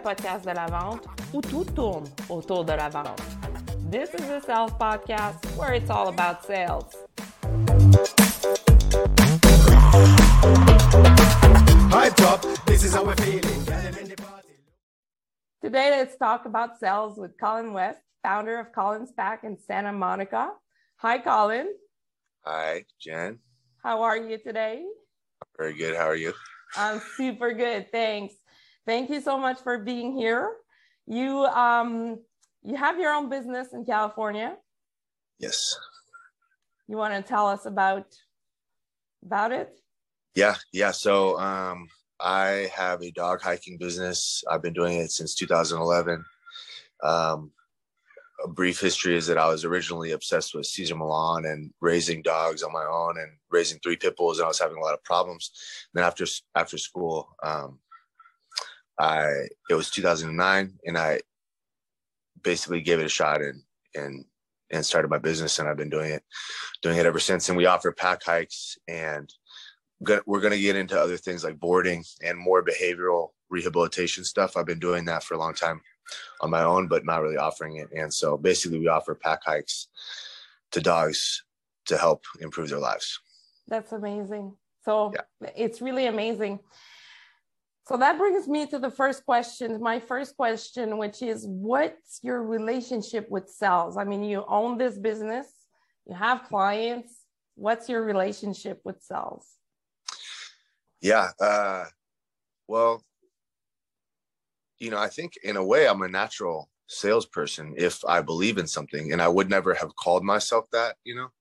podcast de la vente où tout tourne autour de la vente. This is the Sales Podcast where it's all about sales. Hype top, this is how we're feeling. Today, let's talk about sales with Colin West, founder of Colin's Pack in Santa Monica. Hi, Colin. Hi, Jen. How are you today? Very good. How are you? I'm super good. Thanks. Thank you so much for being here. You um you have your own business in California. Yes. You want to tell us about about it? Yeah, yeah. So um I have a dog hiking business. I've been doing it since 2011. Um a brief history is that I was originally obsessed with Cesar Millan and raising dogs on my own and raising three pit bulls, and I was having a lot of problems. And then after after school, um, I it was 2009, and I basically gave it a shot and and and started my business, and I've been doing it doing it ever since. And we offer pack hikes, and we're going to get into other things like boarding and more behavioral rehabilitation stuff. I've been doing that for a long time on my own, but not really offering it. And so basically, we offer pack hikes to dogs to help improve their lives. That's amazing. So yeah. it's really amazing. So that brings me to the first question. My first question, which is what's your relationship with sales? I mean, you own this business, you have clients. What's your relationship with sales? Yeah. Uh, well, you know, I think in a way I'm a natural salesperson if I believe in something and I would never have called myself that, you know,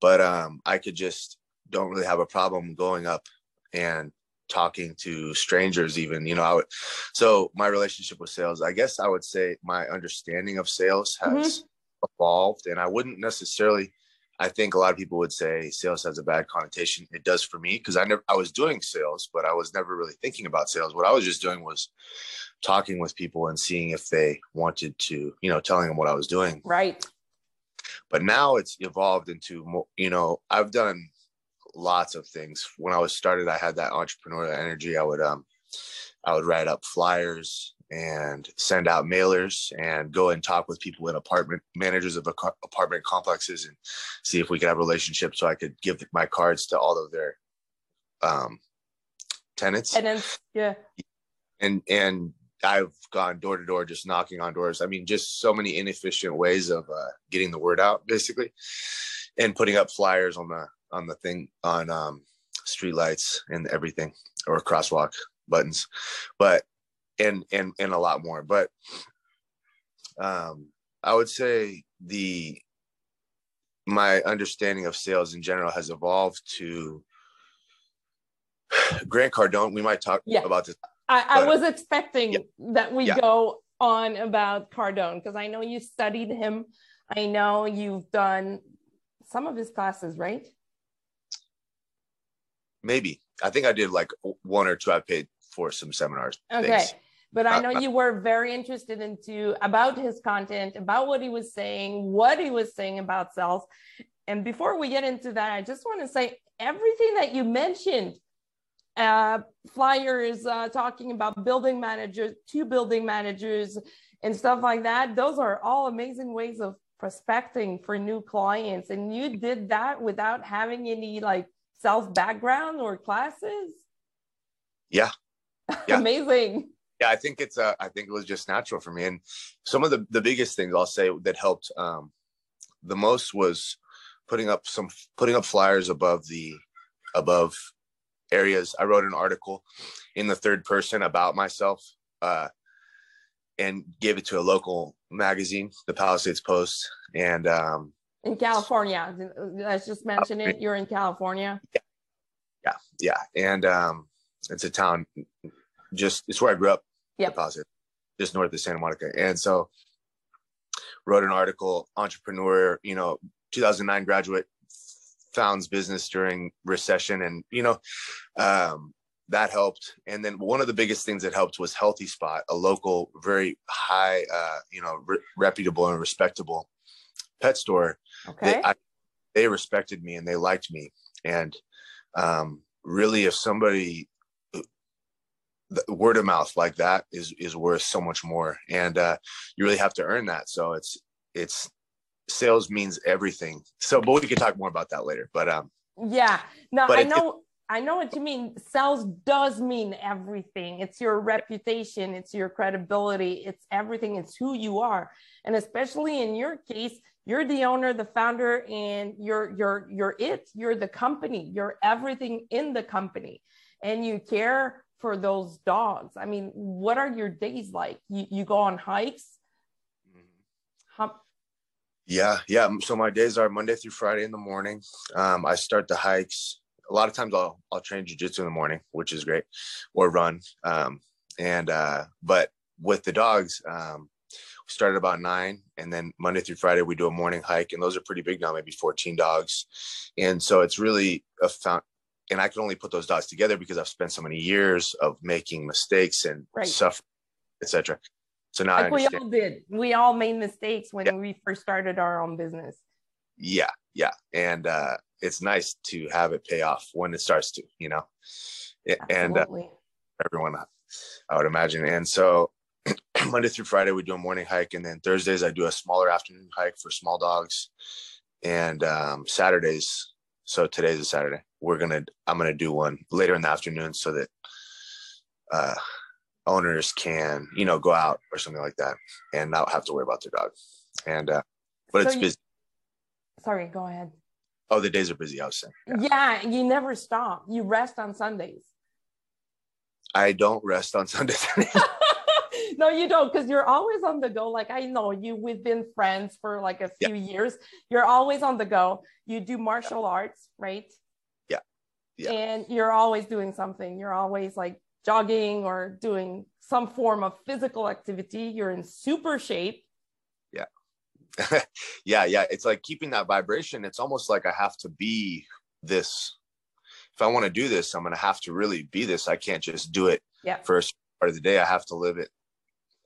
but um, I could just don't really have a problem going up and talking to strangers even you know i would so my relationship with sales i guess i would say my understanding of sales has mm-hmm. evolved and i wouldn't necessarily i think a lot of people would say sales has a bad connotation. It does for me because i never i was doing sales but i was never really thinking about sales. What i was just doing was talking with people and seeing if they wanted to you know telling them what i was doing. Right. But now it's evolved into more you know i've done lots of things. When I was started, I had that entrepreneurial energy. I would um, I would write up flyers and send out mailers and go and talk with people in apartment managers of apartment complexes and see if we could have relationships so I could give my cards to all of their um, tenants. Tenants, yeah. And and I've gone door to door just knocking on doors. I mean, just so many inefficient ways of uh, getting the word out, basically, and putting up flyers on the on the thing on um, street lights and everything or crosswalk buttons, but and and and a lot more. But um, I would say the my understanding of sales in general has evolved to Grant Cardone. We might talk yeah. about this. I, I was expecting yeah. that we yeah. go on about Cardone because I know you studied him. I know you've done some of his classes, right? Maybe I think I did like one or two. I paid for some seminars. Okay. Things. But I uh, know uh, you were very interested into about his content, about what he was saying, what he was saying about sales. And before we get into that, I just want to say everything that you mentioned, uh, flyers uh, talking about building managers, two building managers, and stuff like that. Those are all amazing ways of prospecting for new clients. And you did that without having any like self background or classes? Yeah. yeah. Amazing. Yeah, I think it's uh, I think it was just natural for me. And some of the the biggest things I'll say that helped um, the most was putting up some putting up flyers above the above areas. I wrote an article in the third person about myself uh, and gave it to a local magazine, the Palisades Post, and um, in California. Let's just mention it. You're in California. Yeah, yeah, yeah. and um, it's a town. Just it's where I grew up. Yeah, deposit, just north of Santa Monica, and so wrote an article. Entrepreneur, you know, 2009 graduate founds business during recession, and you know, um, that helped. And then one of the biggest things that helped was Healthy Spot, a local, very high, uh, you know, re- reputable and respectable pet store Okay. They, I, they respected me and they liked me. And um, really, if somebody the word of mouth like that is is worth so much more. And uh you really have to earn that. So it's it's sales means everything. So but we could talk more about that later but um yeah. No i it- know i know what you mean. Sales does mean everything. It's your reputation. It's your credibility. It's everything. It's who you are. And especially in your case you're the owner the founder and you're you're you're it you're the company you're everything in the company and you care for those dogs i mean what are your days like you, you go on hikes How, Yeah, yeah. So my days are Monday through Friday in the morning. Um, I start the hikes. A lot of times I'll I'll train jujitsu in the morning, which is great, or run. Um, and uh, but with the dogs, um, we start at about nine, and then Monday through Friday we do a morning hike, and those are pretty big now, maybe fourteen dogs. And so it's really a found. And I can only put those dogs together because I've spent so many years of making mistakes and Right. suffering, etc. So now I like we all did we all made mistakes when Yeah. we first started our own business yeah yeah and uh it's nice to have it pay off when it starts to you know A- and uh, everyone i would imagine and so monday through friday we do a morning hike and then thursdays i do a smaller afternoon hike for small dogs and um saturdays so today's a saturday we're gonna i'm gonna do one later in the afternoon so that uh owners can you know go out or something like that and not have to worry about their dog and uh but So it's you- busy Sorry, go ahead. oh the days are busy i was saying yeah. Yeah. you never stop. You rest on Sundays. I don't rest on Sundays. No, you don't, because you're always on the go. Like I know you, we've been friends for like a Yeah. few years. You're always on the go. You do martial arts, right? Yeah. Yeah. And you're always doing something. You're always like jogging or doing some form of physical activity. You're in super shape. yeah, yeah. Yeah. It's like keeping that vibration. It's almost like I have to be this. If I want to do this, I'm going to have to really be this. I can't just do it Yeah. first part of the day. I have to live it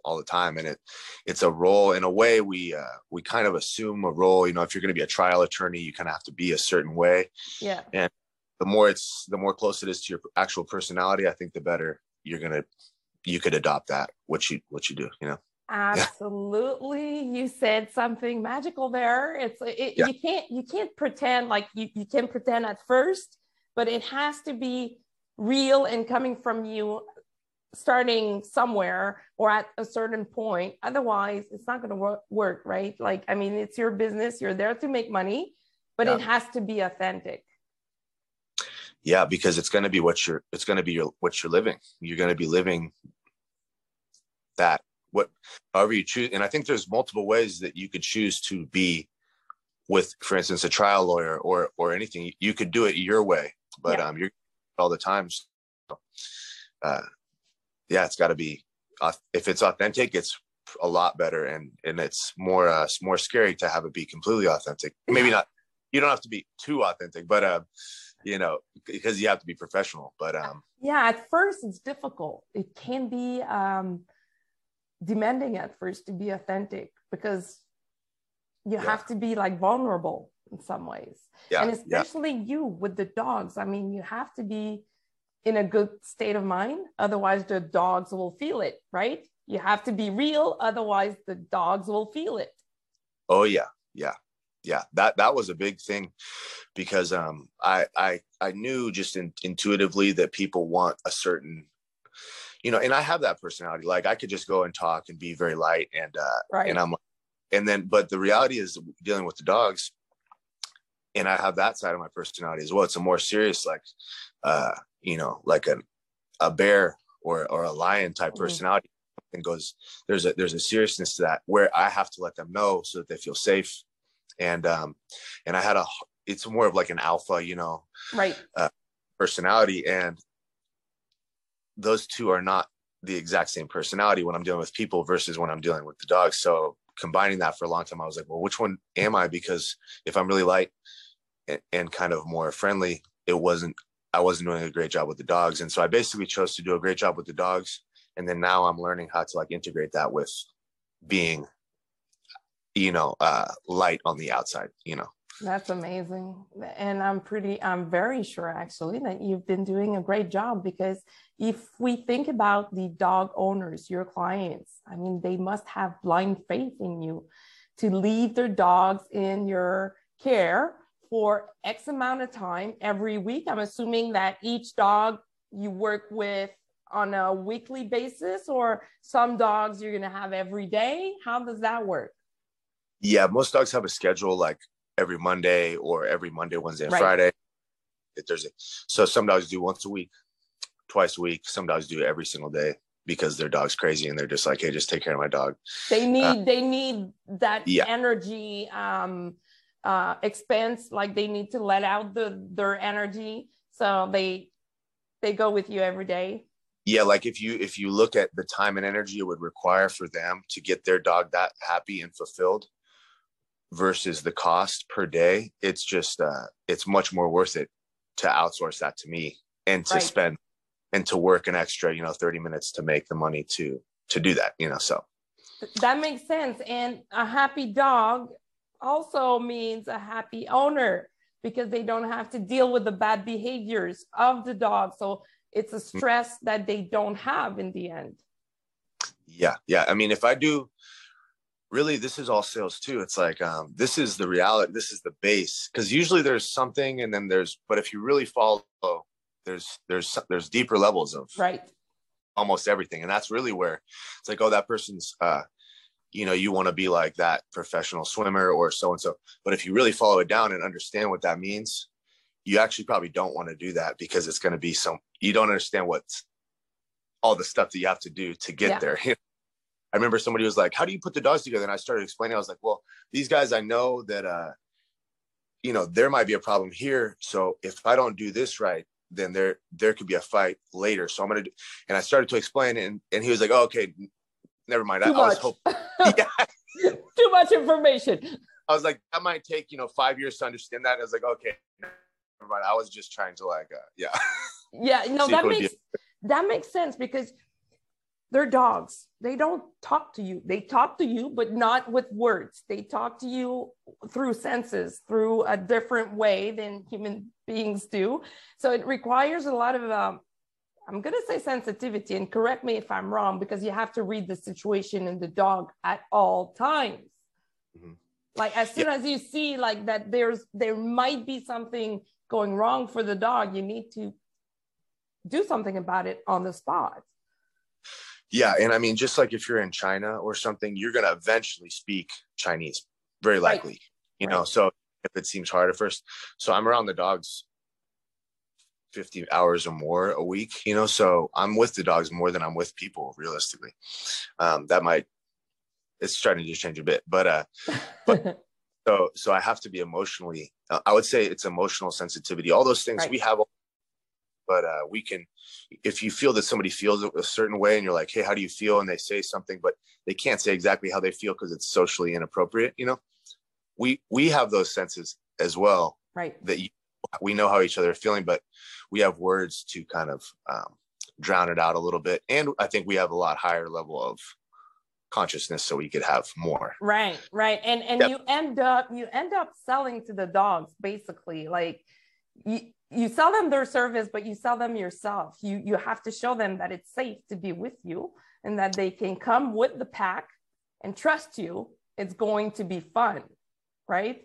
all the time. And it, it's a role in a way we, uh, we kind of assume a role, you know, if you're going to be a trial attorney, you kind of have to be a certain way. Yeah. And the more it's, the more close it is to your actual personality, I think the better you're going to, you could adopt that, what you, what you do, you know? Absolutely. You said something magical there. It's it, Yeah. you can't you can't pretend like you, you can pretend at first, but it has to be real and coming from you starting somewhere or at a certain point. Otherwise, it's not going to work, work, right? Like I mean, it's your business. You're there to make money, but it has to be authentic. yeah because it's going to be what you're it's going to be your what you're living you're going to be living that what however you choose and i think there's multiple ways that you could choose to be with for instance a trial lawyer or or anything you could do it your way but Yeah. um you're all the time so, uh yeah it's got to be if it's authentic it's a lot better and and it's more uh it's more scary to have it be completely authentic maybe not you don't have to be too authentic but uh you know because you have to be professional but um Yeah, at first it's difficult. It can be um, demanding at first to be authentic because you Yeah. have to be like vulnerable in some ways. yeah and yeah especially you with the dogs. I mean, you have to be in a good state of mind. Otherwise, the dogs will feel it, right? You have to be real. Otherwise, the dogs will feel it. Oh yeah, yeah, yeah. That that was a big thing because um I I I knew just in, intuitively that people want a certain you know, and I have that personality. Like I could just go and talk and be very light and uh Right. and I'm and then but the reality is dealing with the dogs and I have that side of my personality as well. It's a more serious like uh you know, like a a bear or or a lion type Mhm. personality and goes there's a there's a seriousness to that where I have to let them know so that they feel safe and um and I had a it's more of like an alpha you know Right. personality and those two are not the exact same personality when I'm dealing with people versus when I'm dealing with the dogs so combining that for a long time I was like well which one am I because if I'm really light and, and kind of more friendly it wasn't I wasn't doing a great job with the dogs. And so I basically chose to do a great job with the dogs. And then now I'm learning how to like integrate that with being you know uh light on the outside you know? That's amazing. And I'm pretty, I'm very sure actually that you've been doing a great job because if we think about the dog owners, your clients, I mean, they must have blind faith in you to leave their dogs in your care for X amount of time every week. I'm assuming that each dog you work with on a weekly basis, or some dogs you're going to have every day. How does that work? Yeah, most dogs have a schedule like every Monday or every Monday, Wednesday, and right. Friday. Thursday. So some dogs do once a week, twice a week. Some dogs do every single day because their dog's crazy and they're just like, hey, just take care of my dog. They uh, need uh, they need that yeah. energy um uh expense, like they need to let out the their energy. So they they go with you every day. Yeah, like if you if you look at the time and energy it would require for them to get their dog that happy and fulfilled versus the cost per day, it's just uh it's much more worth it to outsource that to me and to right. spend and to work an extra, you know, 30 minutes to make the money to to do that, you know. So that makes sense. And a happy dog also means a happy owner because they don't have to deal with the bad behaviors of the dog. So it's a mm. stress that they don't have in the end. Yeah. Yeah. I mean, if I do really this is all sales too it's like um, this is the reality this is the base because usually there's something and then there's but if you really follow there's there's there's deeper levels of right almost everything and that's really where it's like oh that person's uh you know you want to be like that professional swimmer or so and so but if you really follow it down and understand what that means you actually probably don't want to do that because it's going to be some you don't understand what's all the stuff that you have to do to get yeah. there I remember somebody was like, "How do you put the dogs together?" And I started explaining. I was like, "Well, these guys, I know that, uh, you know, there might be a problem here. So if I don't do this right, then there there could be a fight later. So I'm gonna." Do, and I started to explain, and and he was like, oh, "Okay, never mind." Too I, I was hoping. yeah. Too much information. I was like, that might take you know five years to understand that. I was like, okay, never mind. I was just trying to like, uh, yeah. Yeah, no, that makes that makes sense because they're dogs. They don't talk to you. They talk to you, but not with words. They talk to you through senses, through a different way than human beings do. So it requires a lot of, um, I'm going to say sensitivity, and correct me if I'm wrong, because you have to read the situation in the dog at all times. Mm-hmm. Like as soon yeah. as you see like that, there's there might be something going wrong for the dog. You need to do something about it on the spot. Yeah, and I mean, just like if you're in China or something, you're gonna eventually speak Chinese, very likely. Right. You right. know, so if it seems hard at first, so I'm around the dogs 50 hours or more a week, you know, so I'm with the dogs more than I'm with people, realistically. Um, that might it's starting to change a bit, but uh, but so so I have to be emotionally. Uh, I would say it's emotional sensitivity. All those things right. we have but uh, we can if you feel that somebody feels a certain way and you're like hey how do you feel and they say something but they can't say exactly how they feel because it's socially inappropriate you know we we have those senses as well right that you, we know how each other are feeling but we have words to kind of um, drown it out a little bit. And i think we have a lot higher level of consciousness so we could have more. Right right. And and yep. you end up you end up selling to the dogs basically. Like you, you sell them their service but you sell them yourself. You you have to show them that it's safe to be with you and that they can come with the pack and trust you. It's going to be fun right?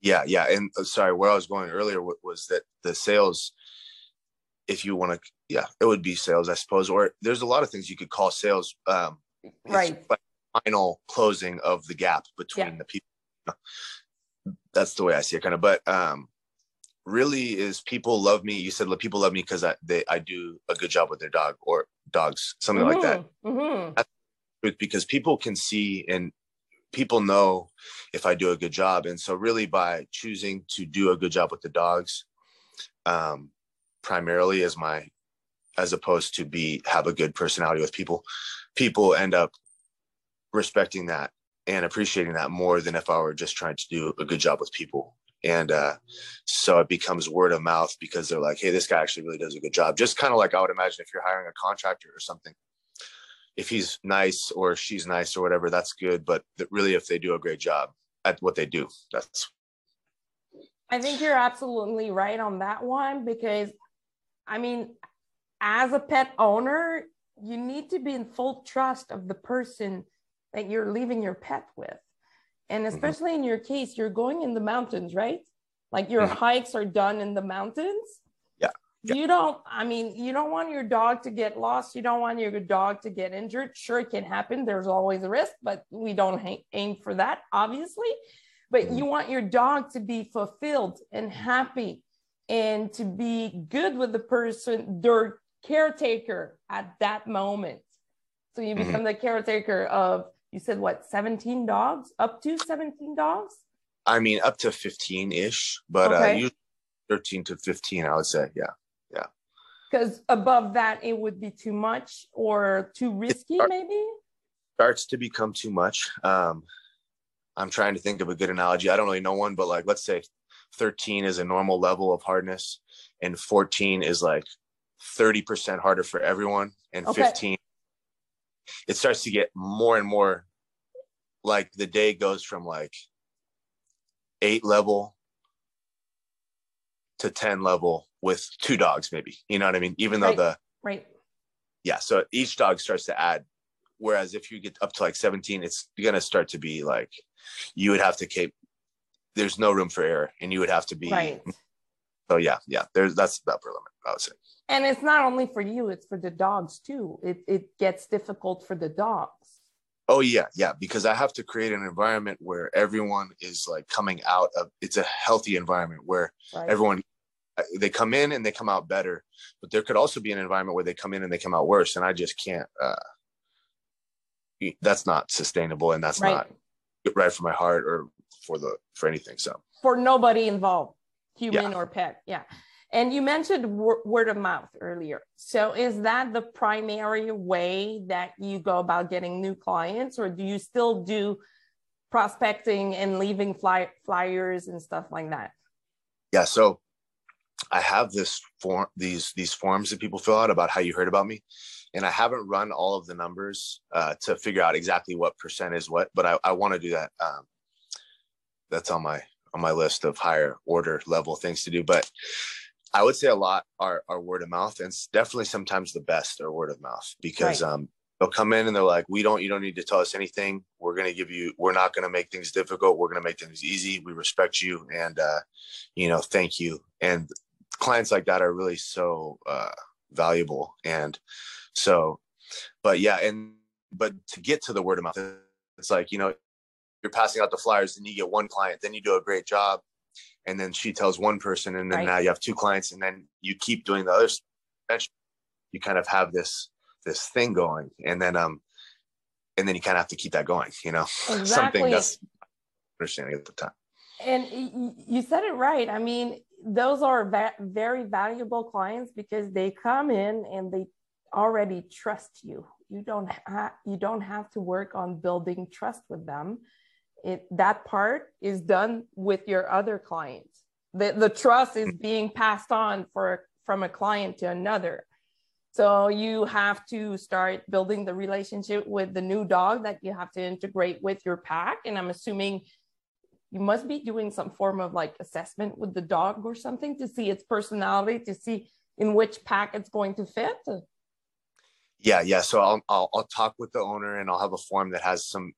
Yeah yeah. And uh, sorry where i was going earlier was that the sales if you want to yeah it would be sales i suppose or there's a lot of things you could call sales um right final closing of the gap between yeah. the people that's the way i see it kind of but um really is people love me. You said people love me because I they I do a good job with their dog or dogs, something mm-hmm. like that. Mm-hmm. mm-hmm. because people can see and people know if I do a good job, and so really by choosing to do a good job with the dogs, um, primarily as my as opposed to be have a good personality with people, people end up respecting that and appreciating that more than if I were just trying to do a good job with people. And uh, so it becomes word of mouth because they're like hey this guy actually really does a good job. Just kind of like i would imagine if you're hiring a contractor or something. If he's nice or she's nice or whatever that's good but really if they do a great job at what they do that's I think you're absolutely right on that one because, I mean, as a pet owner, you need to be in full trust of the person that you're leaving your pet with. And mm-hmm. especially mm-hmm. in your case, you're going in the mountains, right? Like your mm-hmm. hikes are done in the mountains. Yeah. yeah. You don't, I mean, you don't want your dog to get lost. You don't want your dog to get injured. Sure, it can happen. There's always a risk, but we don't ha- aim for that, obviously. But mm-hmm. you want your dog to be fulfilled and happy and to be good with the person, their caretaker at that moment. So you become mm-hmm. the caretaker of, you said what, 17 dogs? Up to 17 dogs? I mean, up to 15 ish, but uh, okay. uh, 13 to 15, I would say. Yeah. Yeah. Because above that, it would be too much or too risky, start, maybe? Starts to become too much. Um, I'm trying to think of a good analogy. I don't really know one, but like, let's say 13 is a normal level of hardness and 14 is like 30% harder for everyone and okay. 15 it starts to get more and more like the day goes from like eight level to 10 level with two dogs maybe you know what i mean even though right. the right yeah so each dog starts to add whereas if you get up to like 17 it's gonna start to be like you would have to keep there's no room for error and you would have to be right so yeah yeah there's that's the upper limit i would say and it's not only for you it's for the dogs too it, it gets difficult for the dogs oh yeah yeah because i have to create an environment where everyone is like coming out of it's a healthy environment where right. everyone uh, they come in and they come out better but there could also be an environment where they come in and they come out worse and i just can't uh that's not sustainable and that's right. not right for my heart or for the for anything so for nobody involved human yeah. or pet yeah and you mentioned word of mouth earlier. So is that the primary way that you go about getting new clients, or do you still do prospecting and leaving fly- flyers and stuff like that? Yeah. So I have this form, these these forms that people fill out about how you heard about me, and I haven't run all of the numbers uh, to figure out exactly what percent is what, but I, I want to do that. Um, that's on my on my list of higher order level things to do. But I would say a lot are, are word of mouth, and it's definitely sometimes the best are word of mouth because right. um, they'll come in and they're like, "We don't, you don't need to tell us anything. We're going to give you. We're not going to make things difficult. We're going to make things easy. We respect you, and uh, you know, thank you." And clients like that are really so uh, valuable, and so, but yeah, and but to get to the word of mouth, it's like you know, you're passing out the flyers, and you get one client, then you do a great job, and then she tells one person and then right. now you have two clients and then you keep doing the other you kind of have this this thing going and then um and then you kind of have to keep that going you know? Exactly. something that's understanding at the time. And you said it right. I mean those are va- very valuable clients because they come in and they already trust you. You don't ha- you don't have to work on building trust with them it, that part is done with your other clients. The, the trust is mm-hmm. being passed on for from a client to another. So you have to start building the relationship with the new dog that you have to integrate with your pack. And I'm assuming you must be doing some form of like assessment with the dog or something to see its personality, to see in which pack it's going to fit. Yeah, yeah. So I'll, I'll, I'll talk with the owner and I'll have a form that has some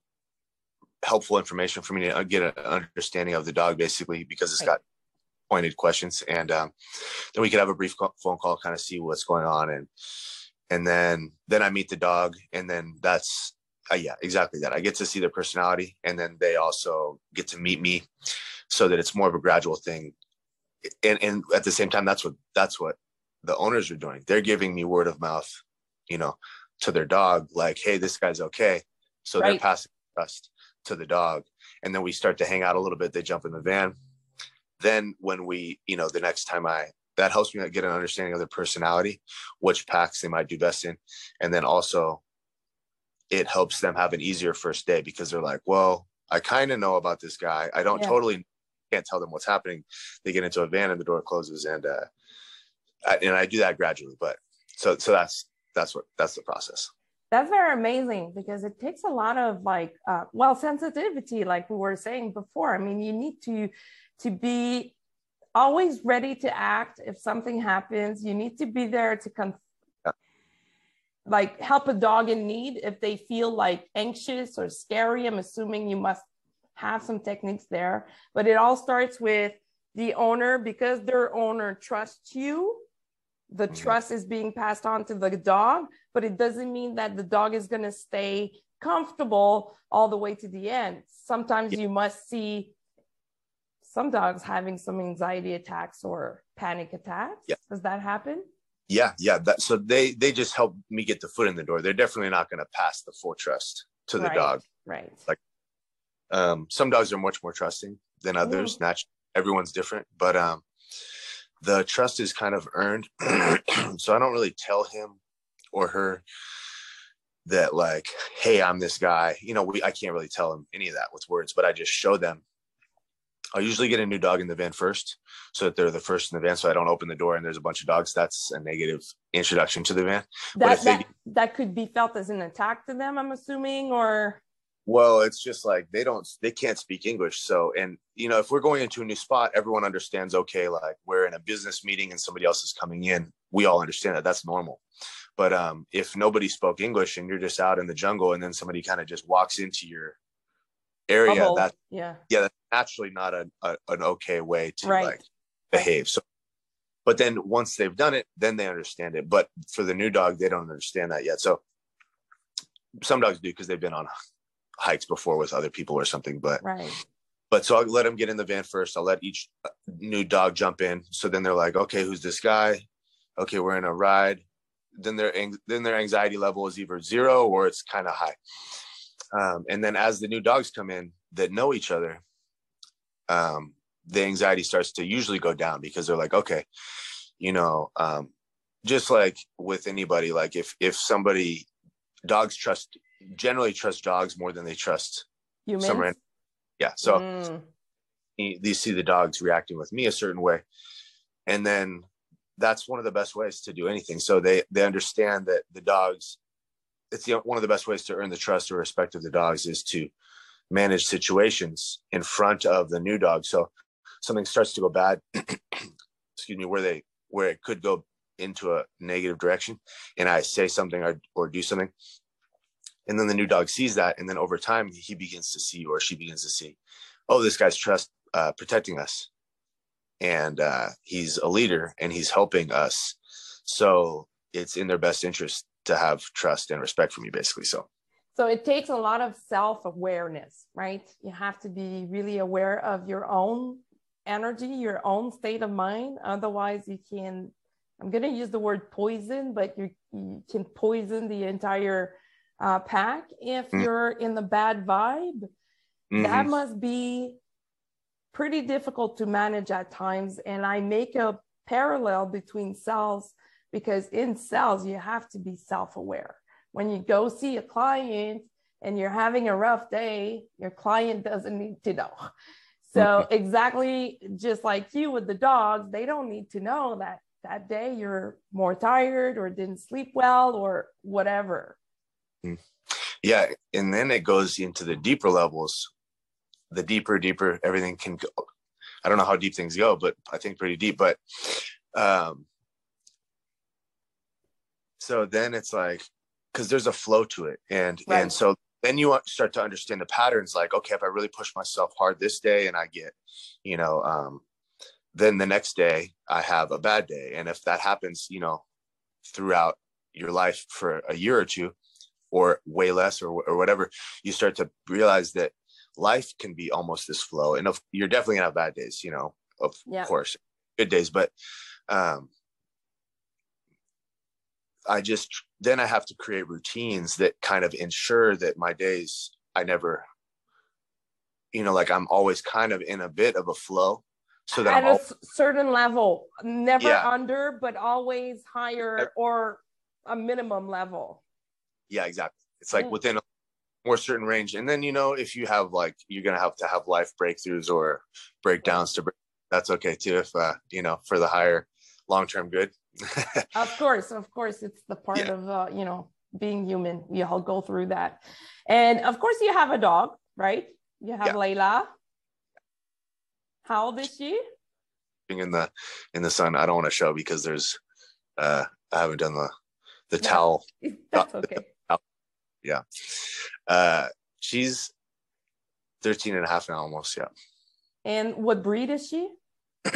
helpful information for me to uh, get an understanding of the dog basically because it's got pointed questions and um, then we could have a brief phone call kind of see what's going on and and then then i meet the dog and then that's uh, yeah exactly that. I get to see their personality and then they also get to meet me so that it's more of a gradual thing. And and at the same time that's what that's what the owners are doing. They're giving me word of mouth you know to their dog like hey this guy's okay. So right. they're passing trust to the dog and then we start to hang out a little bit they jump in the van. Then when we you know the next time i that helps me get an understanding of their personality which packs they might do best in. And then also it helps them have an easier first day because they're like well i kind of know about this guy. I don't yeah. totally can't tell them what's happening. They get into a van and the door closes and uh I, and i do that gradually but so so that's that's what that's the process that's very amazing because it takes a lot of like uh, well sensitivity like we were saying before i mean you need to to be always ready to act if something happens. You need to be there to con- like help a dog in need if they feel like anxious or scary. I'm assuming you must have some techniques there, but it all starts with the owner because their owner trusts you. The mm-hmm. trust is being passed on to the dog, but it doesn't mean that the dog is going to stay comfortable all the way to the end. Sometimes yeah. you must see some dogs having some anxiety attacks or panic attacks. Yeah. Does that happen? Yeah, yeah. That so they they just help me get the foot in the door. They're definitely not going to pass the full trust to the right, dog. Right. Like um some dogs are much more trusting than others. Mm. Naturally, everyone's different, but um the trust is kind of earned. so I don't really tell him or her that like, hey, I'm this guy. You know, we I can't really tell them any of that with words, but I just show them. I'll usually get a new dog in the van first, so that they're the first in the van. So I don't open the door and there's a bunch of dogs. That's a negative introduction to the van. That that, that could be felt as an attack to them. I'm assuming, or well, it's just like they don't, they can't speak English. So, and you know, if we're going into a new spot, everyone understands. Okay, like we're in a business meeting and somebody else is coming in. We all understand that. That's normal. But um, if nobody spoke English and you're just out in the jungle and then somebody kind of just walks into your area, Bubble. that yeah, yeah, that's naturally not a, a an okay way to right. like behave. Right. So, but then once they've done it, then they understand it. But for the new dog, they don't understand that yet. So some dogs do because they've been on hikes before with other people or something. But right. But so I'll let them get in the van first. I'll let each uh, new dog jump in. So then they're like, okay, who's this guy? Okay, we're in a ride then their then their anxiety level is either zero or it's kind of high. Um, and then as the new dogs come in that know each other, um, the anxiety starts to usually go down because they're like, okay, you know, um, just like with anybody, like if if somebody dogs trust generally trust dogs more than they trust humans. yeah. So mm. you see the dogs reacting with me a certain way, and then that's one of the best ways to do anything. So they they understand that the dogs, it's the, one of the best ways to earn the trust or respect of the dogs is to manage situations in front of the new dog. So something starts to go bad, excuse me, where they where it could go into a negative direction, and I say something or, or do something, and then the new dog sees that, and then over time he begins to see or she begins to see, oh, this guy's trust uh, protecting us and uh, he's a leader and he's helping us. So it's in their best interest to have trust and respect for me, basically. So. So it takes a lot of self awareness, right? You have to be really aware of your own energy, your own state of mind. Otherwise, you can, I'm going to use the word poison, but you, you can poison the entire uh, pack if mm-hmm. you're in the bad vibe. Mm-hmm. That must be pretty difficult to manage at times. And I make a parallel between cells because in cells, you have to be self aware. When you go see a client and you're having a rough day, your client doesn't need to know. So, exactly just like you with the dogs, they don't need to know that that day you're more tired or didn't sleep well or whatever. Yeah. And then it goes into the deeper levels the deeper, deeper everything can go. I don't know how deep things go, but I think pretty deep. But um, so then it's like because there's a flow to it, and right. and so then you start to understand the patterns. Like, okay, if I really push myself hard this day, and I get, you know, um, then the next day I have a bad day, and if that happens, you know, throughout your life for a year or two, or way less, or or whatever, you start to realize that life can be almost this flow and of, you're definitely gonna have bad days you know of yeah. course good days but um i just then i have to create routines that kind of ensure that my days i never you know like i'm always kind of in a bit of a flow so that at I'm a certain level never yeah. under but always higher or a minimum level yeah exactly it's like mm. within a more certain range. And then, you know, if you have like, you're going to have to have life breakthroughs or breakdowns to break, that's okay too. If, uh, you know, for the higher long-term good. of course, of course, it's the part yeah. of, uh, you know, being human. We all go through that. And of course you have a dog, right? You have yeah. Layla. How old is she? in the in the sun. I don't want to show because there's uh I haven't done the the No. towel. That's okay. Yeah. Uh she's 13 and a half now almost, yeah. And what breed is she?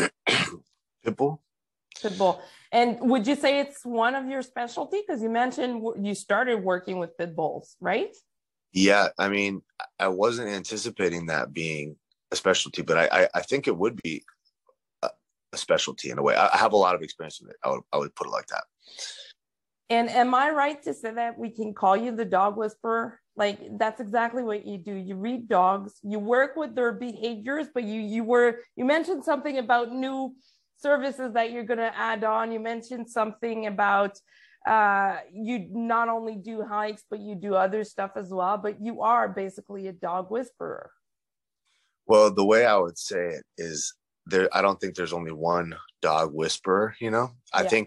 Pitbull? Pit bull. And would you say it's one of your specialty? Because you mentioned you started working with pit bulls, right? Yeah, I mean, I wasn't anticipating that being a specialty, but I I, I think it would be a, a specialty in a way. I, I have a lot of experience with it. I would I would put it like that. And am I right to say that we can call you the dog whisperer? Like that's exactly what you do. You read dogs, you work with their behaviors, but you you were you mentioned something about new services that you're going to add on. You mentioned something about uh you not only do hikes but you do other stuff as well, but you are basically a dog whisperer. Well, the way I would say it is there I don't think there's only one dog whisperer, you know? I Yeah. think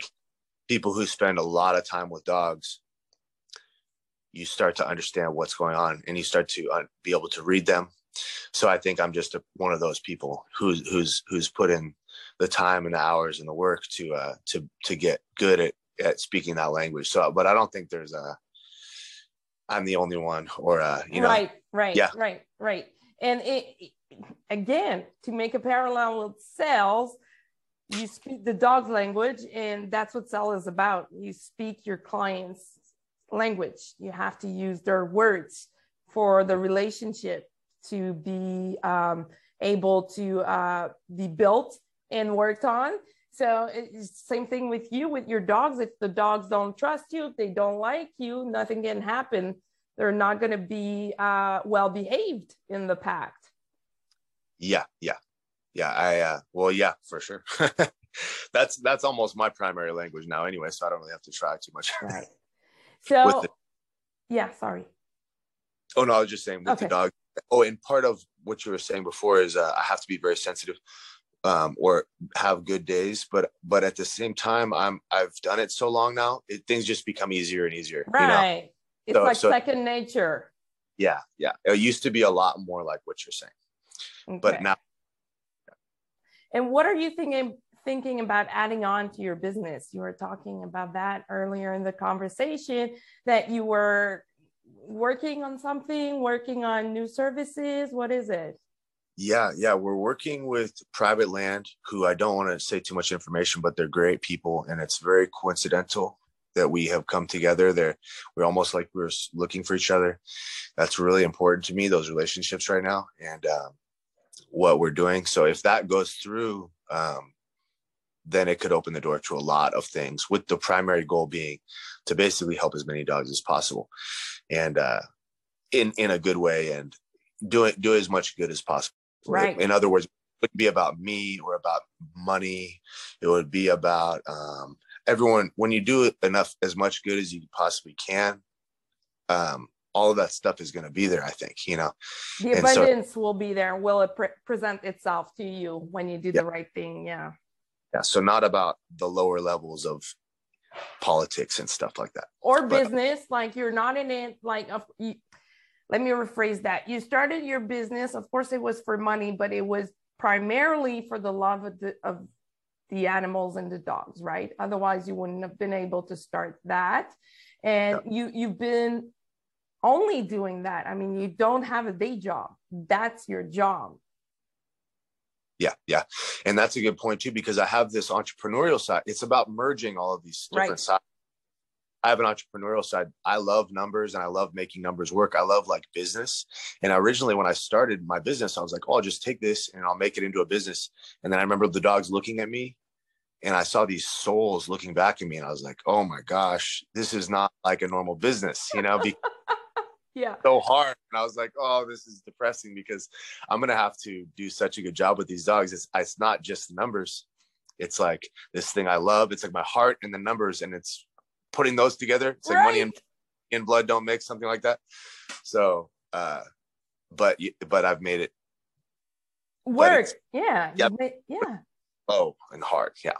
people who spend a lot of time with dogs you start to understand what's going on and you start to uh, be able to read them. So I think I'm just a, one of those people who's who's who's put in the time and the hours and the work to uh to to get good at at speaking that language. So but I don't think there's a I'm the only one or uh you know right, right, Yeah. right, right. And it, again, to make a parallel with sales, you speak the dog's language, and that's what sell is about. You speak your client's language. You have to use their words for the relationship to be um, able to uh, be built and worked on. So it's same thing with you with your dogs. If the dogs don't trust you, if they don't like you, nothing can happen. They're not going to be uh, well behaved in the pack. Yeah, yeah, yeah. I uh, well, yeah, for sure. that's that's almost my primary language now, anyway. So I don't really have to try too much. Right. So, the- yeah, sorry. oh no, I was just saying with Okay. the dog. Oh, and part of what you were saying before is uh, I have to be very sensitive, um, or have good days. But but at the same time, I'm I've done it so long now, it, things just become easier and easier. You know? Right. It's So- like so- second nature. Yeah, yeah. It used to be a lot more like what you're saying, but now And what are you thinking thinking about adding on to your business? You were talking about that earlier in the conversation that you were working on something, working on new services. What is it? Yeah, yeah, we're working with private land who I don't want to say too much information, but they're great people, and it's very coincidental that we have come together. They're we're almost like we're looking for each other. That's really important to me. Those relationships right now, and um, what we're doing. So if that goes through, um, then it could open the door to a lot of things. With the primary goal being to basically help as many dogs as possible, and uh, in in a good way, and do it do as much good as possible. Right. In other words, it wouldn't be about me or about money. It would be about um, everyone. When you do enough, as much good as you possibly can, um, all of that stuff is going to be there. I think you know. The And so- abundance will be there. Will it pre- present itself to you when you do Yeah. the right thing? Yeah. Yeah. So not about the lower levels of politics and stuff like that. or But- business like you're not in it like of you, let me rephrase that you started your business of course it was for money but it was primarily for the love of the of the animals and the dogs right otherwise you wouldn't have been able to start that and you you've been only doing that i mean you don't have a day job that's your job Yeah, yeah, and that's a good point too because I have this entrepreneurial side. It's about merging all of these different Right. sides. I have an entrepreneurial side. I love numbers and I love making numbers work. I love like business. And originally, when I started my business, I was like, "Oh, I'll just take this and I'll make it into a business." And then I remember the dogs looking at me, and I saw these souls looking back at me, and I was like, "Oh my gosh, this is not like a normal business," you know, because yeah so hard. And I was like, oh, this is depressing because I'm gonna have to do such a good job with these dogs. It's it's not just the numbers. It's like this thing I love. It's like my heart and the numbers, and it's putting those together. It's like money and, and blood don't mix, something like that. So, uh, but but I've made it work yeah Yep. yeah oh and hard. Yeah.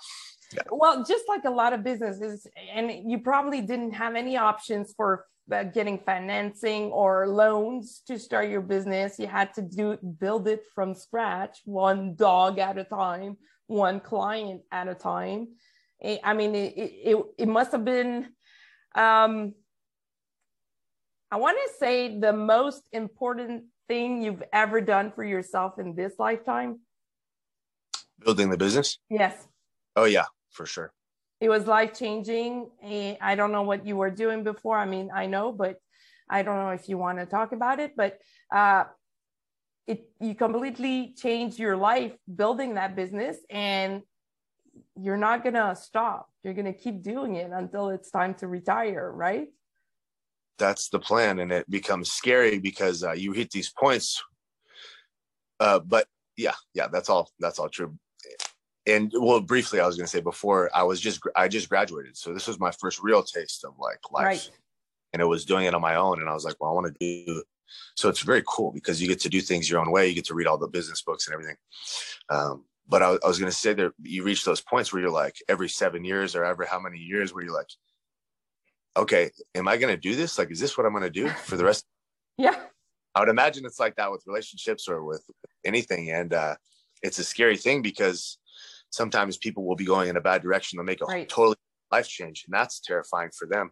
Well, just like a lot of businesses, and you probably didn't have any options for uh, getting financing or loans to start your business. You had to do build it from scratch, one dog at a time, one client at a time. I mean, it, it, it must have been, um, I want to say the most important thing you've ever done for yourself in this lifetime. Building the business? Yes. Oh, yeah, for sure. It was life changing. I don't know what you were doing before. I mean, I know, but I don't know if you want to talk about it. But uh, it you completely changed your life building that business, and you're not gonna stop. You're gonna keep doing it until it's time to retire, right? That's the plan, and it becomes scary because uh, you hit these points. Uh, but yeah, yeah, that's all. That's all true and well briefly i was going to say before i was just i just graduated so this was my first real taste of like life. Right. and it was doing it on my own and i was like well i want to do so it's very cool because you get to do things your own way you get to read all the business books and everything. Um, but I, I was going to say that you reach those points where you're like every seven years or every how many years where you're like okay am i going to do this? Like is this what i'm going to do for the rest yeah. i would imagine it's like that with relationships or with anything and uh, it's a scary thing because sometimes people will be going in a bad direction. They'll make a right. totally life change, and that's terrifying for them.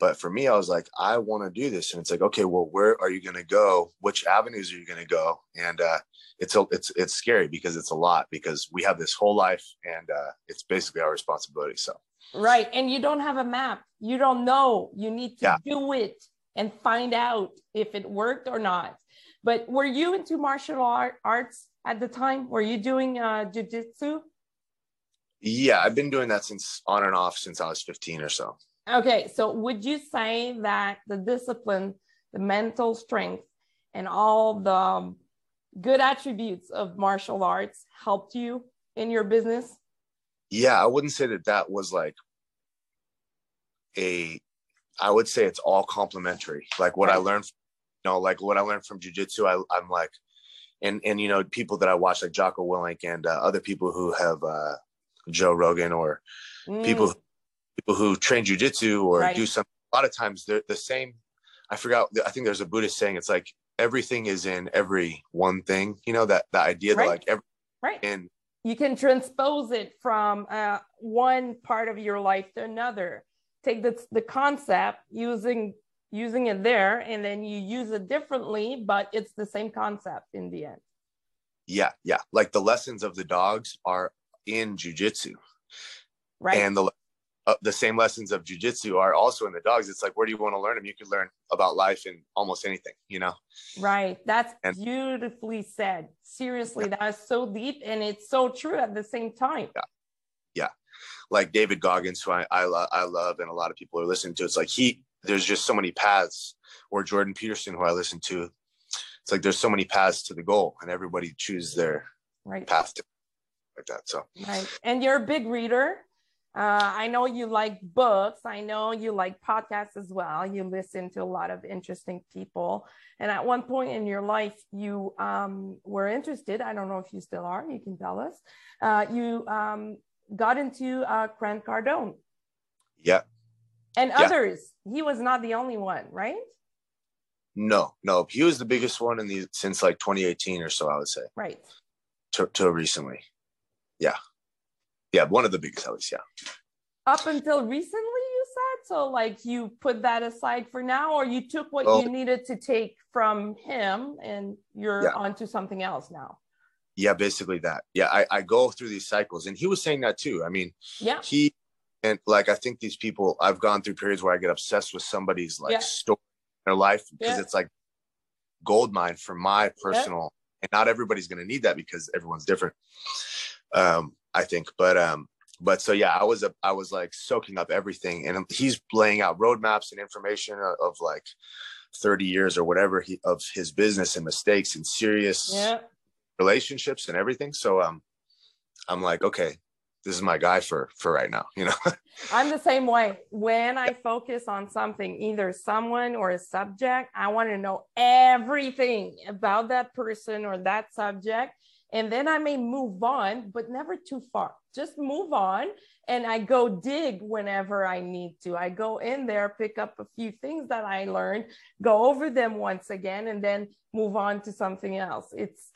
But for me, I was like, I want to do this, and it's like, okay, well, where are you going to go? Which avenues are you going to go? And uh, it's a, it's it's scary because it's a lot because we have this whole life, and uh, it's basically our responsibility. So right, and you don't have a map. You don't know. You need to yeah. do it and find out if it worked or not. But were you into martial art, arts at the time? Were you doing uh, jujitsu? Yeah, I've been doing that since on and off since I was 15 or so. Okay, so would you say that the discipline, the mental strength, and all the um, good attributes of martial arts helped you in your business? Yeah, I wouldn't say that that was like a, I would say it's all complementary. Like what right. I learned, you know, like what I learned from jujitsu, I, I'm like, and and you know people that I watch like Jocko Willink and uh, other people who have uh, Joe Rogan or mm. people people who train jujitsu or right. do some. A lot of times they're the same. I forgot. I think there's a Buddhist saying it's like everything is in every one thing. You know that the idea right. that like every right and you can transpose it from uh, one part of your life to another. Take the the concept using using it there, and then you use it differently, but it's the same concept in the end. Yeah, yeah. Like the lessons of the dogs are in jujitsu. Right. And the uh, the same lessons of jujitsu are also in the dogs. It's like, where do you want to learn them? You can learn about life in almost anything, you know? Right. That's and, beautifully said. Seriously, yeah. that is so deep and it's so true at the same time. Yeah. Yeah. Like David Goggins, who I, I, lo- I love and a lot of people are listening to. It's like he, there's just so many paths. Or Jordan Peterson, who I listen to. It's like there's so many paths to the goal and everybody choose their right. path to like that. So right, and you're a big reader. Uh, I know you like books. I know you like podcasts as well. You listen to a lot of interesting people. And at one point in your life, you um, were interested. I don't know if you still are. You can tell us. Uh, you um, got into uh, Grant Cardone. Yeah. And yeah. others. He was not the only one, right? No, no. He was the biggest one in the since like 2018 or so. I would say. Right. To, to recently yeah. Yeah one of the biggest at least yeah. Up until recently you said? So like you put that aside for now or you took what you needed to take from him and you're yeah. onto something else now? Yeah basically that. Yeah I, I go through these cycles and he was saying that too. I mean yeah. he and like i think these people i've gone through periods where i get obsessed with somebody's like yeah. story in their life because yeah. it's like gold mine for my personal and not everybody's going to need that because everyone's different um, I think. But um, but so yeah, I was a, I was like soaking up everything, and he's laying out roadmaps and information of, of like thirty years or whatever he, of his business and mistakes and serious yeah. relationships and everything. So um, I'm like, okay, this is my guy for for right now you know i'm the same way when i focus on something either someone or a subject i want to know everything about that person or that subject and then I may move on, but never too far. Just move on. And I go dig whenever I need to. I go in there, pick up a few things that I learned, go over them once again, and then move on to something else. It's,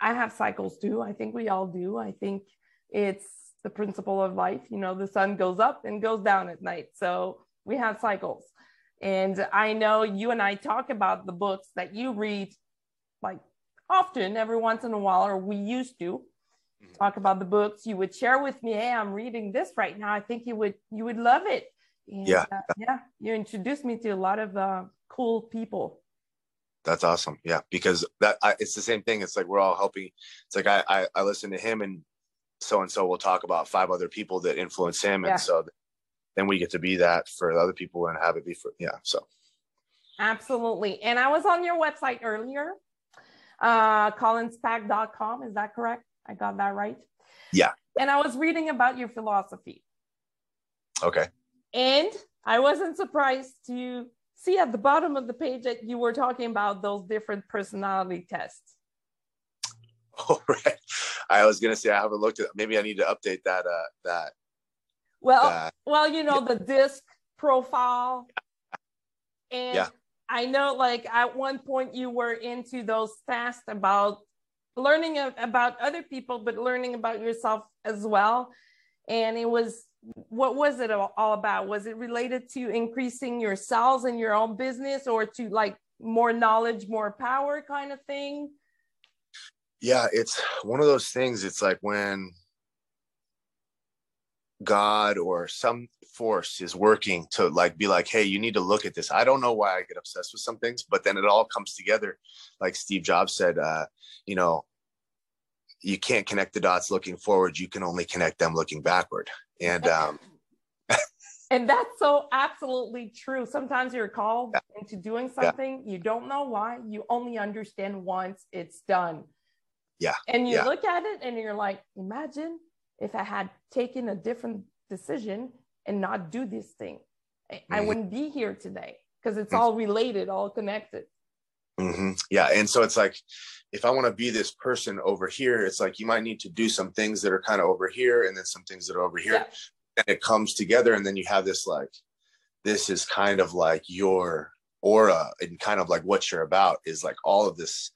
I have cycles too. I think we all do. I think it's the principle of life. You know, the sun goes up and goes down at night. So we have cycles. And I know you and I talk about the books that you read like often, every once in a while, or we used to mm-hmm. talk about the books. You would share with me, hey, I'm reading this right now. I think you would you would love it. And, yeah. Uh, yeah. You introduced me to a lot of uh, cool people. That's awesome. Yeah. Because that I, it's the same thing. It's like we're all helping. It's like I, I, I listen to him and so and so will talk about five other people that influence him. And so then we get to be that for other people and have it be for, yeah. So absolutely. And I was on your website earlier, uh, colinspack.com. Is that correct? I got that right. Yeah. And I was reading about your philosophy. Okay. And I wasn't surprised to see at the bottom of the page that you were talking about those different personality tests. Oh, right. I was gonna say I haven't looked at. Maybe I need to update that. Uh, that. Well, that. well, you know yeah. the disc profile, and yeah. I know, like at one point you were into those tests about learning about other people, but learning about yourself as well. And it was what was it all about? Was it related to increasing your sales in your own business, or to like more knowledge, more power kind of thing? yeah it's one of those things it's like when god or some force is working to like be like hey you need to look at this i don't know why i get obsessed with some things but then it all comes together like steve jobs said uh you know you can't connect the dots looking forward you can only connect them looking backward and um and that's so absolutely true sometimes you're called yeah. into doing something yeah. you don't know why you only understand once it's done yeah. And you yeah. look at it and you're like, imagine if I had taken a different decision and not do this thing. Mm-hmm. I wouldn't be here today because it's mm-hmm. all related, all connected. Mm-hmm. Yeah. And so it's like, if I want to be this person over here, it's like you might need to do some things that are kind of over here and then some things that are over here. Yeah. And it comes together. And then you have this like, this is kind of like your aura and kind of like what you're about is like all of this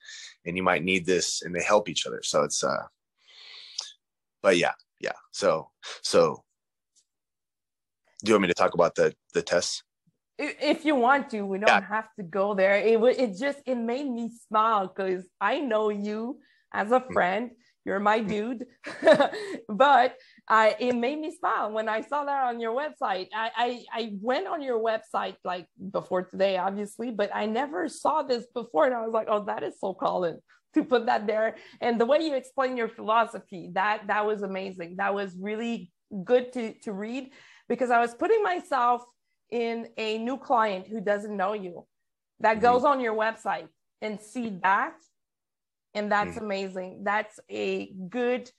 and you might need this and they help each other so it's uh but yeah yeah so so do you want me to talk about the the tests if you want to we don't yeah. have to go there it it just it made me smile because i know you as a mm. friend you're my dude but I, it made me smile when I saw that on your website. I, I, I went on your website like before today, obviously, but I never saw this before. And I was like, oh, that is so Colin to put that there. And the way you explain your philosophy, that that was amazing. That was really good to, to read because I was putting myself in a new client who doesn't know you that mm-hmm. goes on your website and see that. And that's mm-hmm. amazing. That's a good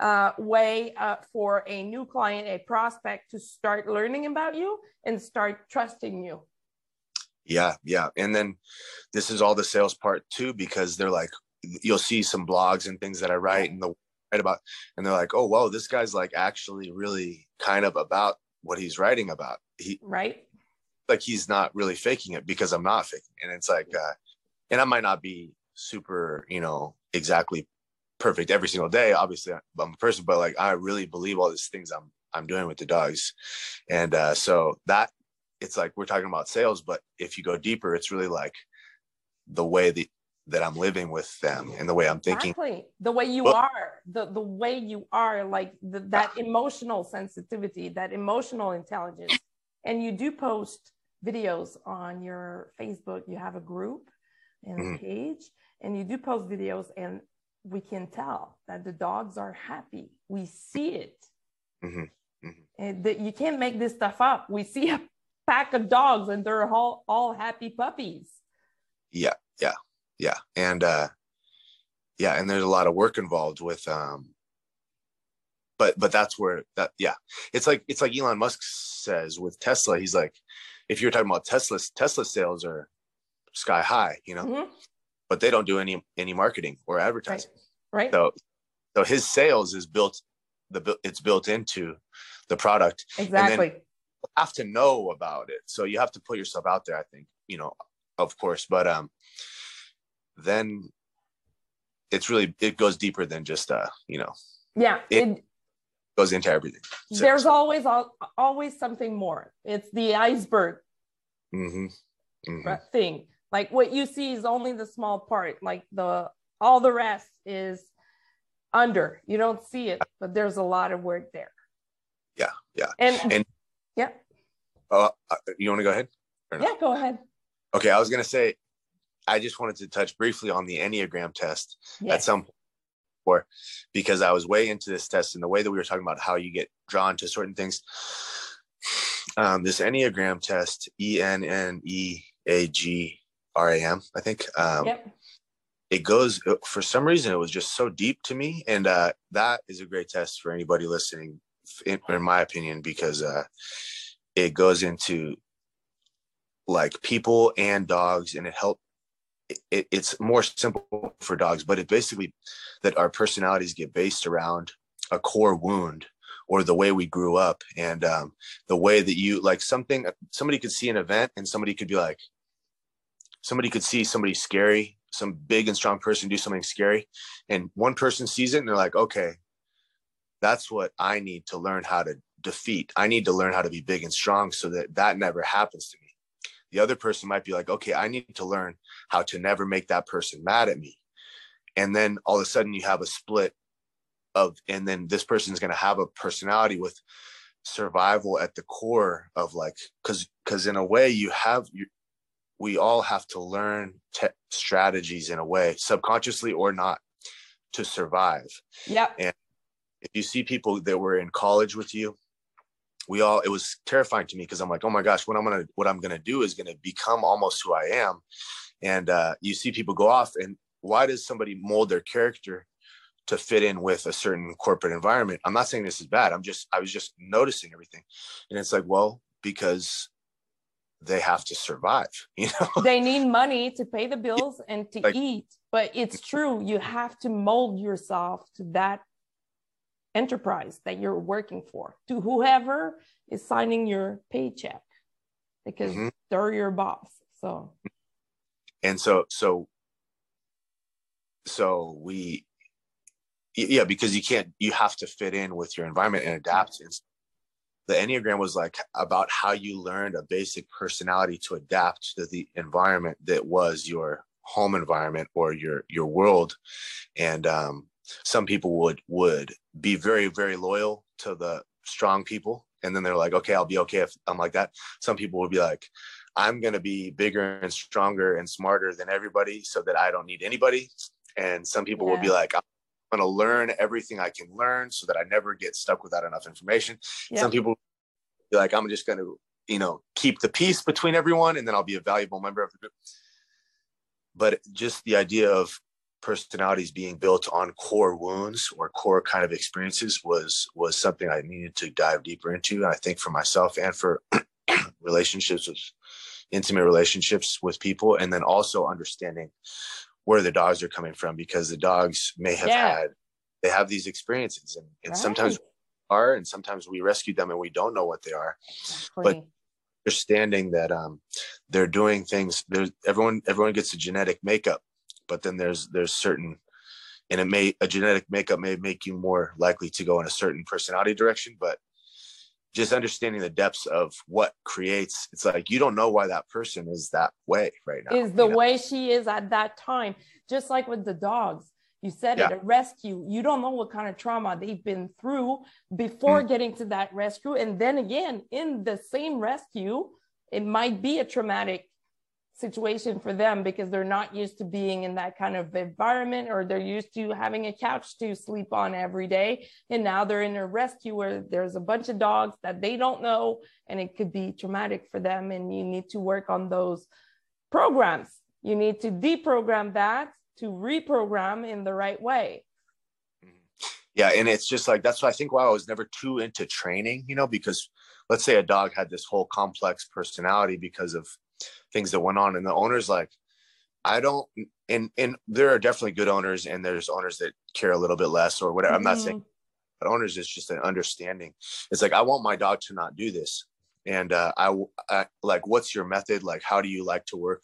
uh, way uh, for a new client, a prospect to start learning about you and start trusting you. Yeah, yeah. And then this is all the sales part too, because they're like, you'll see some blogs and things that I write and the write about, and they're like, oh, whoa, this guy's like actually really kind of about what he's writing about. He right. Like he's not really faking it because I'm not faking. And it's like, uh, and I might not be super, you know, exactly perfect every single day. Obviously, I'm a person, but like I really believe all these things I'm I'm doing with the dogs, and uh, so that it's like we're talking about sales, but if you go deeper, it's really like the way that that I'm living with them and the way I'm thinking. Exactly. The way you are, the, the way you are, like the, that emotional sensitivity, that emotional intelligence. And you do post videos on your Facebook. You have a group and mm-hmm. page, and you do post videos. And we can tell that the dogs are happy. We see it. Mm-hmm. Mm-hmm. And that you can't make this stuff up. We see a pack of dogs and they're all, all happy puppies. Yeah, yeah, yeah. And uh yeah, and there's a lot of work involved with um but but that's where that yeah. It's like it's like Elon Musk says with Tesla, he's like, if you're talking about Tesla, Tesla sales are sky high, you know. Mm-hmm but they don't do any any marketing or advertising. Right. right. So so his sales is built the it's built into the product. Exactly. have to know about it. So you have to put yourself out there, I think, you know, of course, but um then it's really it goes deeper than just uh, you know. Yeah. It, it goes into everything. So- There's always al- always something more. It's the iceberg Mhm. Mhm. thing. Like what you see is only the small part. Like the all the rest is under. You don't see it, but there's a lot of work there. Yeah, yeah. And, And- yeah, Uh, uh, you want to go ahead? yeah, go ahead. Okay, I was gonna say, I just wanted to touch briefly on the Enneagram test at some point, or because I was way into this test and the way that we were talking about how you get drawn to certain things. Um, this Enneagram test, E N N E A G R A M, I think. Um, Yep. it goes for some reason it was just so deep to me and uh that is a great test for anybody listening in, in my opinion because uh it goes into like people and dogs and it help it, it's more simple for dogs but it basically that our personalities get based around a core wound or the way we grew up and um, the way that you like something somebody could see an event and somebody could be like somebody could see somebody scary some big and strong person do something scary and one person sees it and they're like okay that's what i need to learn how to defeat. I need to learn how to be big and strong so that that never happens to me the other person might be like okay i need to learn how to never make that person mad at me and then all of a sudden you have a split of and then this person is going to have a personality with survival at the core of like because because in a way you have you we all have to learn te- strategies in a way subconsciously or not to survive Yep. if you see people that were in college with you we all it was terrifying to me because i'm like oh my gosh what i'm gonna what i'm gonna do is gonna become almost who i am. And uh, you see people go off and why does somebody mold their character to fit in with a certain corporate environment? I'm not saying this is bad i'm just i was just noticing everything. And it's like well because they have to survive you know? They need money to pay the bills and to Like- eat but it's true you have to mold yourself to that enterprise that you're working for to whoever is signing your paycheck because Mhm. they're your boss so. And so so so we yeah because you can't you have to fit in with your environment and adapt. And the enneagram was like about how you learned a basic personality to adapt to the environment that was your home environment or your your world. And um some people would would be very very loyal to the strong people. And then they're like okay i'll be okay if i'm like that. Some people would be like i'm going to be bigger and stronger and smarter than everybody so that i don't need anybody. And some people would be like i'm going to learn everything i can learn so that i never get stuck without enough information. Yeah. Some people be like i'm just going to you know keep the peace between everyone and then i'll be a valuable member of the group. But just the idea of personalities being built on core wounds or core kind of experiences was was something I needed to dive deeper into. And I think for myself and for relationships with intimate relationships with people, and then also understanding where the dogs are coming from because the dogs may have Yeah. had they have these experiences and, and sometimes Right. are and sometimes we rescue them and we don't know what they are Exactly. understanding that um, they're doing things. There's everyone. Everyone gets a genetic makeup, but then there's there's certain, and it may a genetic makeup may make you more likely to go in a certain personality direction. But just understanding the depths of what creates, it's like you don't know why that person is that way right now. is the you know? way she is at that time just like with the dogs you said Yeah. it a rescue you don't know what kind of trauma they've been through before Mm. getting to that rescue and then again in the same rescue it might be a traumatic situation for them because they're not used to being in that kind of environment or they're used to having a couch to sleep on every day. And now they're in a rescue where there's a bunch of dogs that they don't know and it could be traumatic for them. And you need to work on those programs. You need to deprogram that to reprogram in the right way. Mm-hmm. Yeah and it's just like that's why i think why i was never too into training you know because let's say a dog had this whole complex personality because of things that went on. And the owner's like i don't and and there are definitely good owners and there's owners that care a little bit less or whatever. I'm not saying Mhm. but owners is just an understanding. It's like i want my dog to not do this. And uh I, I like what's your method? Like how do you like to work?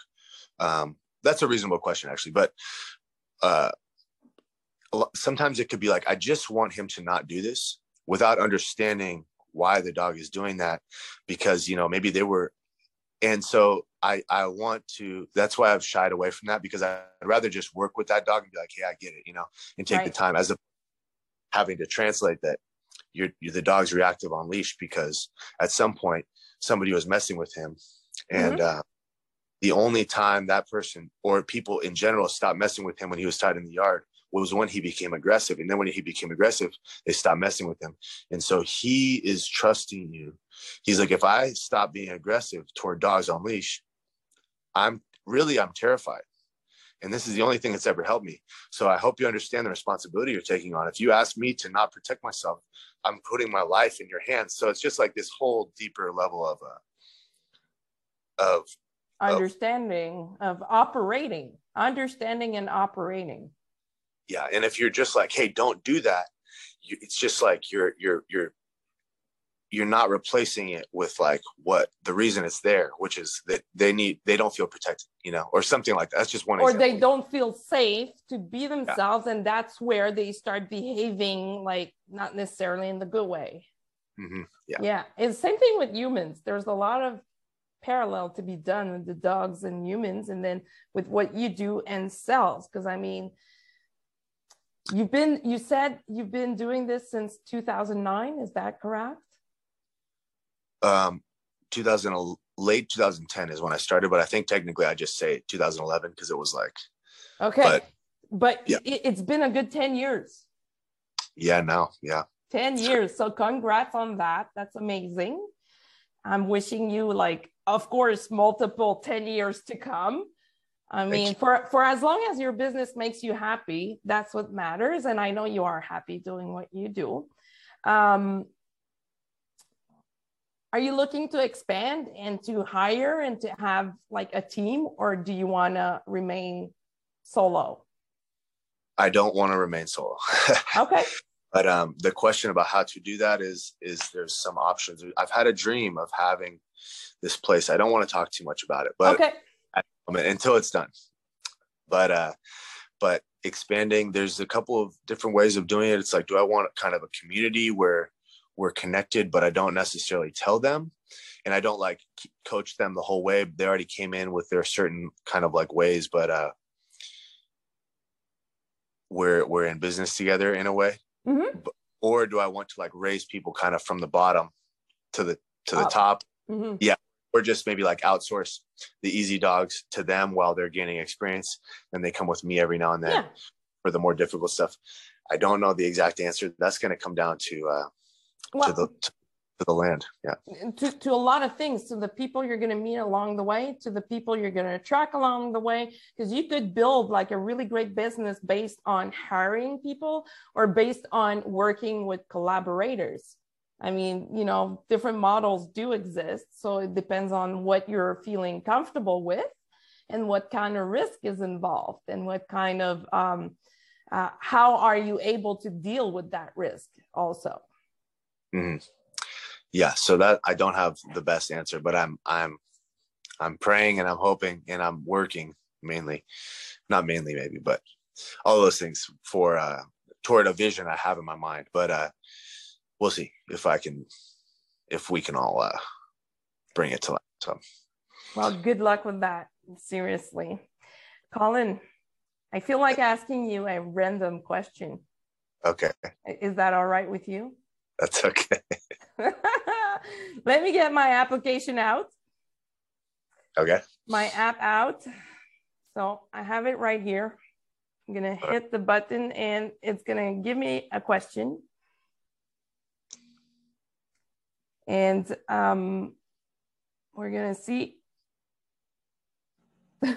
Um that's a reasonable question actually. But uh sometimes it could be like i just want him to not do this without understanding why the dog is doing that because you know maybe they were and so I I want to. That's why I've shied away from that because I'd rather just work with that dog and be like, hey, I get it, you know, and take right. the time as a having to translate that you're, you're, the dog's reactive on leash because at some point somebody was messing with him, and mm-hmm. uh, the only time that person or people in general stopped messing with him when he was tied in the yard was when he became aggressive. And then when he became aggressive, they stopped messing with him. And so he is trusting you. He's like, if I stop being aggressive toward dogs on leash, I'm really I'm terrified. And this is the only thing that's ever helped me. So I hope you understand the responsibility you're taking on. If you ask me to not protect myself, I'm putting my life in your hands. So it's just like this whole deeper level of uh, of understanding of, of operating, understanding and operating. Yeah, and if you're just like, hey, don't do that, you, it's just like you're you're you're you're not replacing it with like what the reason it's there, which is that they need they don't feel protected, you know, or something like that. That's just one. Or example. they don't feel safe to be themselves, yeah. and that's where they start behaving like not necessarily in the good way. Mm-hmm. Yeah, yeah. It's same thing with humans. There's a lot of parallel to be done with the dogs and humans, and then with what you do and cells. Because I mean, you've been you said you've been doing this since 2009. Is that correct? Um 2000 late 2010 is when I started, but I think technically I just say 2011 because it was like okay, but, but yeah. it, has been a good 10 years. Yeah, now, yeah, 10 years. So congrats on that. That's amazing. I'm wishing you like, of course, multiple 10 years to come. I mean, for for as long as your business makes you happy, that's what matters. And I know you are happy doing what you do. Um, are you looking to expand and to hire and to have like a team or do you want to remain solo? I don't want to remain solo. Okay. But um, the question about how to do that is is there's some options. I've had a dream of having this place. I don't want to talk too much about it but okay. until it's done. But uh but expanding there's a couple of different ways of doing it. It's like do i want kind of a community where we're connected, but I don't necessarily tell them. And I don't like coach them the whole way. They already came in with their certain kind of like ways, but uh, we're we're in business together in a way. Mm-hmm. Or do I want to like raise people kind of from the bottom to the to the top? Mm-hmm. Yeah, or just maybe like outsource the easy dogs to them while they're gaining experience, and they come with me every now and then yeah. for the more difficult stuff. I don't know the exact answer. That's going to come down to uh, well, to the to the land yeah. To, to a lot of things to the people you're going to meet along the way to the people you're going to attract along the way because you could build like a really great business based on hiring people or based on working with collaborators. I mean you know different models do exist so it depends on what you're feeling comfortable with and what kind of risk is involved and what kind of um, uh, how are you able to deal with that risk also Mm-hmm. Yeah, so that I don't have the best answer, but I'm I'm I'm praying and I'm hoping and I'm working mainly, not mainly maybe, but all those things for uh toward a vision I have in my mind. But uh we'll see if I can if we can all uh bring it to life. So well, good luck with that. Seriously. Colin, I feel like asking you a random question. Okay. Is that all right with you? That's okay. Let me get my application out. Okay. My app out. So I have it right here. I'm going to hit the button and it's going to give me a question. And um, we're going to see.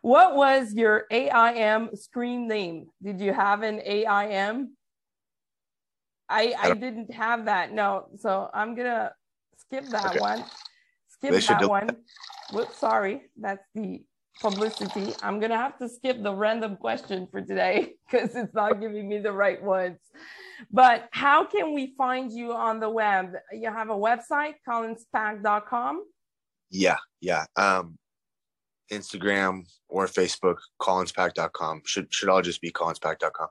what was your AIM screen name? Did you have an AIM? I I didn't have that. No, so I'm gonna skip that okay. one. Skip that one. Whoops, sorry. That's the publicity. I'm gonna have to skip the random question for today because it's not giving me the right ones. But how can we find you on the web? You have a website, colinspack.com. Yeah, yeah. Um, Instagram or Facebook, colinspack.com. Should should all just be colinspack.com.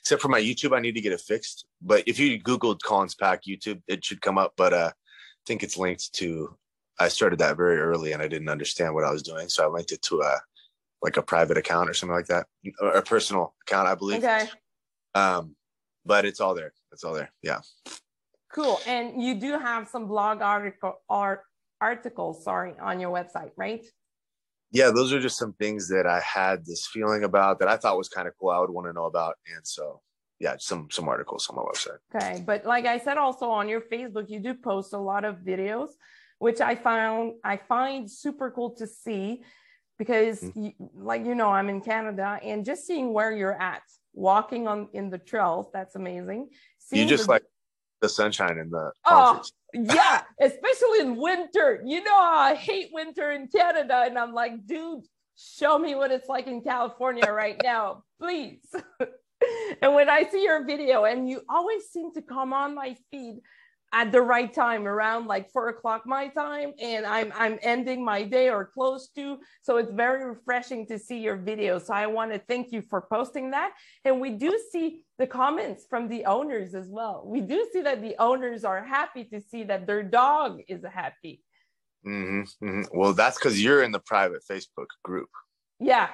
Except for my YouTube, I need to get it fixed. But if you Googled Colin's Pack YouTube, it should come up. But uh, I think it's linked to. I started that very early, and I didn't understand what I was doing, so I linked it to a like a private account or something like that, or a personal account, I believe. Okay. Um, but it's all there. It's all there. Yeah. Cool. And you do have some blog article art articles, sorry, on your website, right? Yeah, those are just some things that I had this feeling about that I thought was kind of cool. I would want to know about, and so yeah, some some articles on my website. Okay, but like I said, also on your Facebook, you do post a lot of videos, which I found I find super cool to see because, mm-hmm. you, like you know, I'm in Canada, and just seeing where you're at, walking on in the trails, that's amazing. Seeing you just the, like the sunshine in the oh yeah especially in winter. You know i hate winter in canada and i'm like dude show me what it's like in california right now please. And when i see your video and you always seem to come on my feed at the right time around like four o'clock my time and i'm i'm ending my day or close to so it's very refreshing to see your video. So i want to thank you for posting that. And we do see the comments from the owners as well we do see that the owners are happy to see that their dog is happy mm-hmm, mm-hmm. well that's because you're in the private facebook group yeah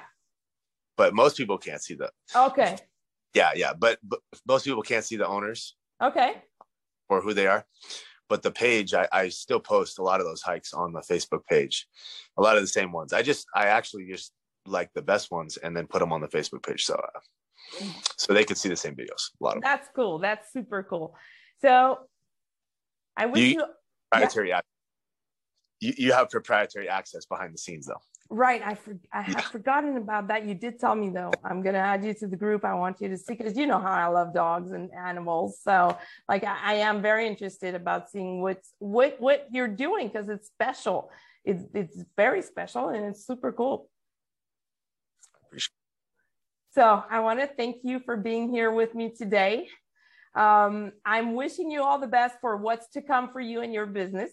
but most people can't see that okay yeah yeah but, but most people can't see the owners okay or who they are. But the page, I, I still post a lot of those hikes on the Facebook page, a lot of the same ones. I just, I actually just like the best ones and then put them on the Facebook page. So, uh, so they could see the same videos. A lot of That's them. cool. That's super cool. So I wish you, you proprietary yeah. you, you have proprietary access behind the scenes though. Right. I for, I yeah. forgotten about that. You did tell me though. I'm gonna add you to the group. I want you to see because you know how I love dogs and animals. So like I, I am very interested about seeing what's what what you're doing because it's special. It's it's very special and it's super cool. So I want to thank you for being here with me today. Um, I'm wishing you all the best for what's to come for you and your business.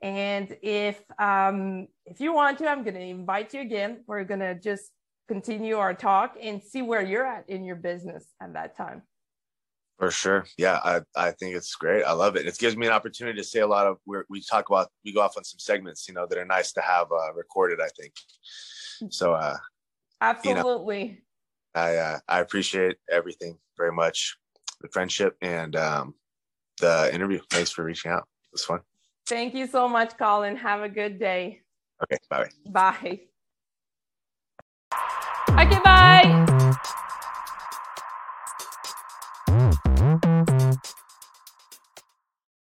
And if um, if you want to, I'm going to invite you again. We're going to just continue our talk and see where you're at in your business at that time. For sure. Yeah, I, I think it's great. I love it. It gives me an opportunity to say a lot of where we talk about, we go off on some segments, you know, that are nice to have uh, recorded, I think. So, uh, absolutely. You know, I, uh, I appreciate everything very much, the friendship and um, the interview. Thanks for reaching out. It was fun. Thank you so much, Colin. Have a good day. Okay, bye. Bye. Okay, bye.